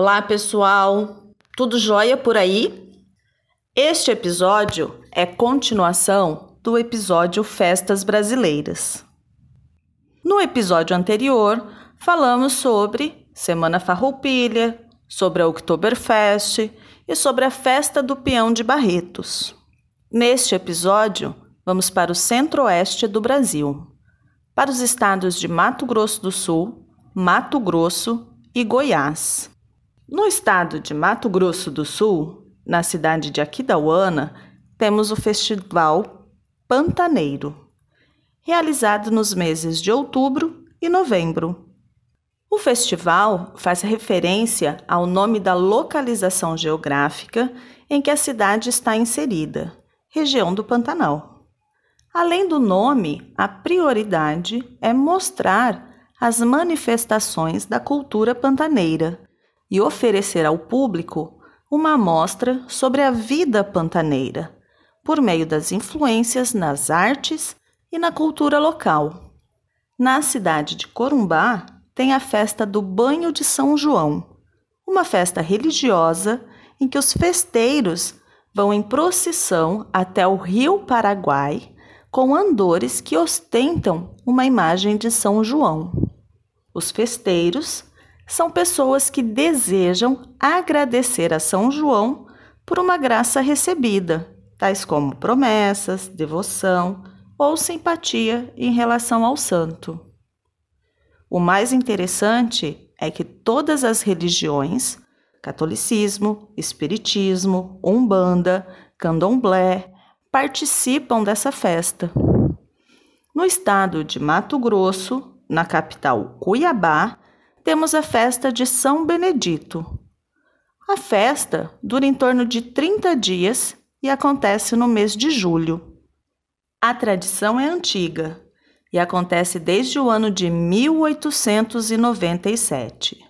Olá, pessoal! Tudo jóia por aí? Este episódio é continuação do episódio Festas Brasileiras. No episódio anterior, falamos sobre Semana Farroupilha, sobre a Oktoberfest e sobre a Festa do Peão de Barretos. Neste episódio, vamos para o centro-oeste do Brasil, para os estados de Mato Grosso do Sul, Mato Grosso e Goiás. No estado de Mato Grosso do Sul, na cidade de Aquidauana, temos o Festival Pantaneiro, realizado nos meses de outubro e novembro. O festival faz referência ao nome da localização geográfica em que a cidade está inserida, região do Pantanal. Além do nome, a prioridade é mostrar as manifestações da cultura pantaneira e oferecer ao público uma amostra sobre a vida pantaneira, por meio das influências nas artes e na cultura local. Na cidade de Corumbá, tem a festa do Banho de São João, uma festa religiosa em que os festeiros vão em procissão até o rio Paraguai com andores que ostentam uma imagem de São João. Os festeiros são pessoas que desejam agradecer a São João por uma graça recebida, tais como promessas, devoção ou simpatia em relação ao santo. O mais interessante é que todas as religiões catolicismo, espiritismo, umbanda, candomblé participam dessa festa. No estado de Mato Grosso, na capital Cuiabá, temos a festa de São Benedito. A festa dura em torno de 30 dias e acontece no mês de julho. A tradição é antiga e acontece desde o ano de 1897.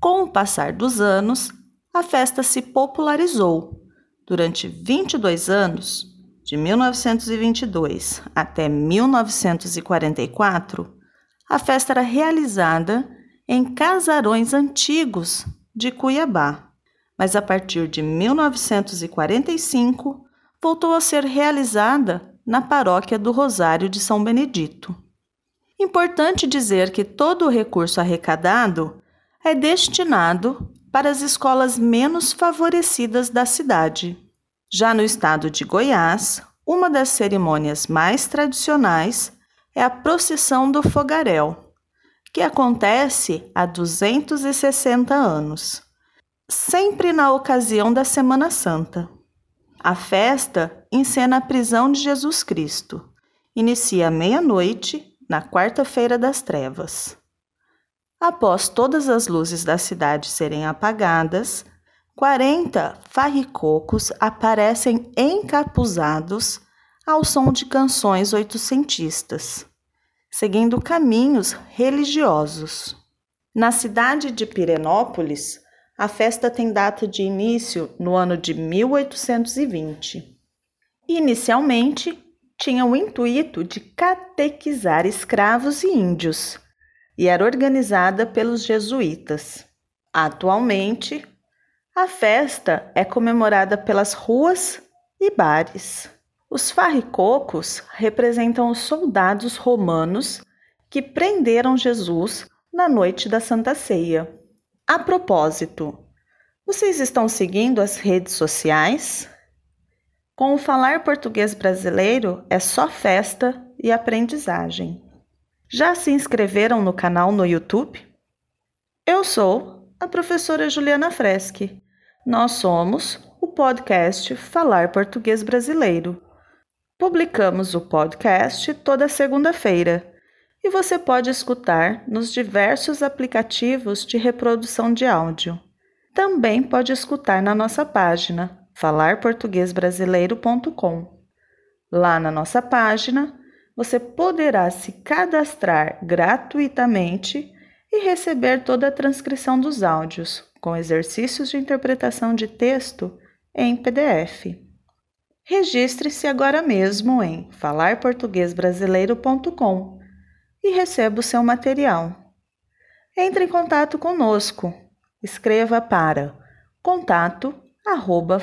Com o passar dos anos, a festa se popularizou. Durante 22 anos, de 1922 até 1944, a festa era realizada em casarões antigos de Cuiabá, mas a partir de 1945 voltou a ser realizada na paróquia do Rosário de São Benedito. Importante dizer que todo o recurso arrecadado é destinado para as escolas menos favorecidas da cidade. Já no estado de Goiás, uma das cerimônias mais tradicionais é a procissão do fogaréu, que acontece há 260 anos, sempre na ocasião da Semana Santa. A festa encena a prisão de Jesus Cristo. Inicia à meia-noite, na quarta-feira das trevas. Após todas as luzes da cidade serem apagadas, 40 farricocos aparecem encapuzados ao som de canções oitocentistas, seguindo caminhos religiosos. Na cidade de Pirenópolis, a festa tem data de início no ano de 1820. Inicialmente, tinha o intuito de catequizar escravos e índios e era organizada pelos jesuítas. Atualmente, a festa é comemorada pelas ruas e bares. Os farricocos representam os soldados romanos que prenderam Jesus na noite da Santa Ceia. A propósito, vocês estão seguindo as redes sociais? Com o falar português brasileiro é só festa e aprendizagem. Já se inscreveram no canal no YouTube? Eu sou a professora Juliana Freschi. Nós somos o podcast Falar Português Brasileiro. Publicamos o podcast toda segunda-feira e você pode escutar nos diversos aplicativos de reprodução de áudio. Também pode escutar na nossa página falarportuguesbrasileiro.com. Lá na nossa página, você poderá se cadastrar gratuitamente e receber toda a transcrição dos áudios, com exercícios de interpretação de texto em PDF. Registre-se agora mesmo em falarportuguesbrasileiro.com e receba o seu material. Entre em contato conosco. escreva para contato arroba.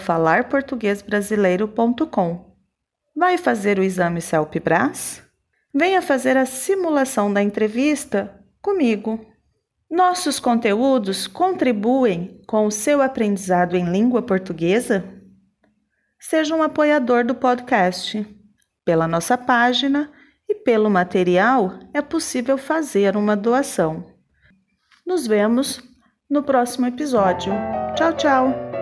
Vai fazer o exame CELP-BRAS? Venha fazer a simulação da entrevista comigo. Nossos conteúdos contribuem com o seu aprendizado em língua portuguesa? Seja um apoiador do podcast. Pela nossa página e pelo material é possível fazer uma doação. Nos vemos no próximo episódio. Tchau, tchau!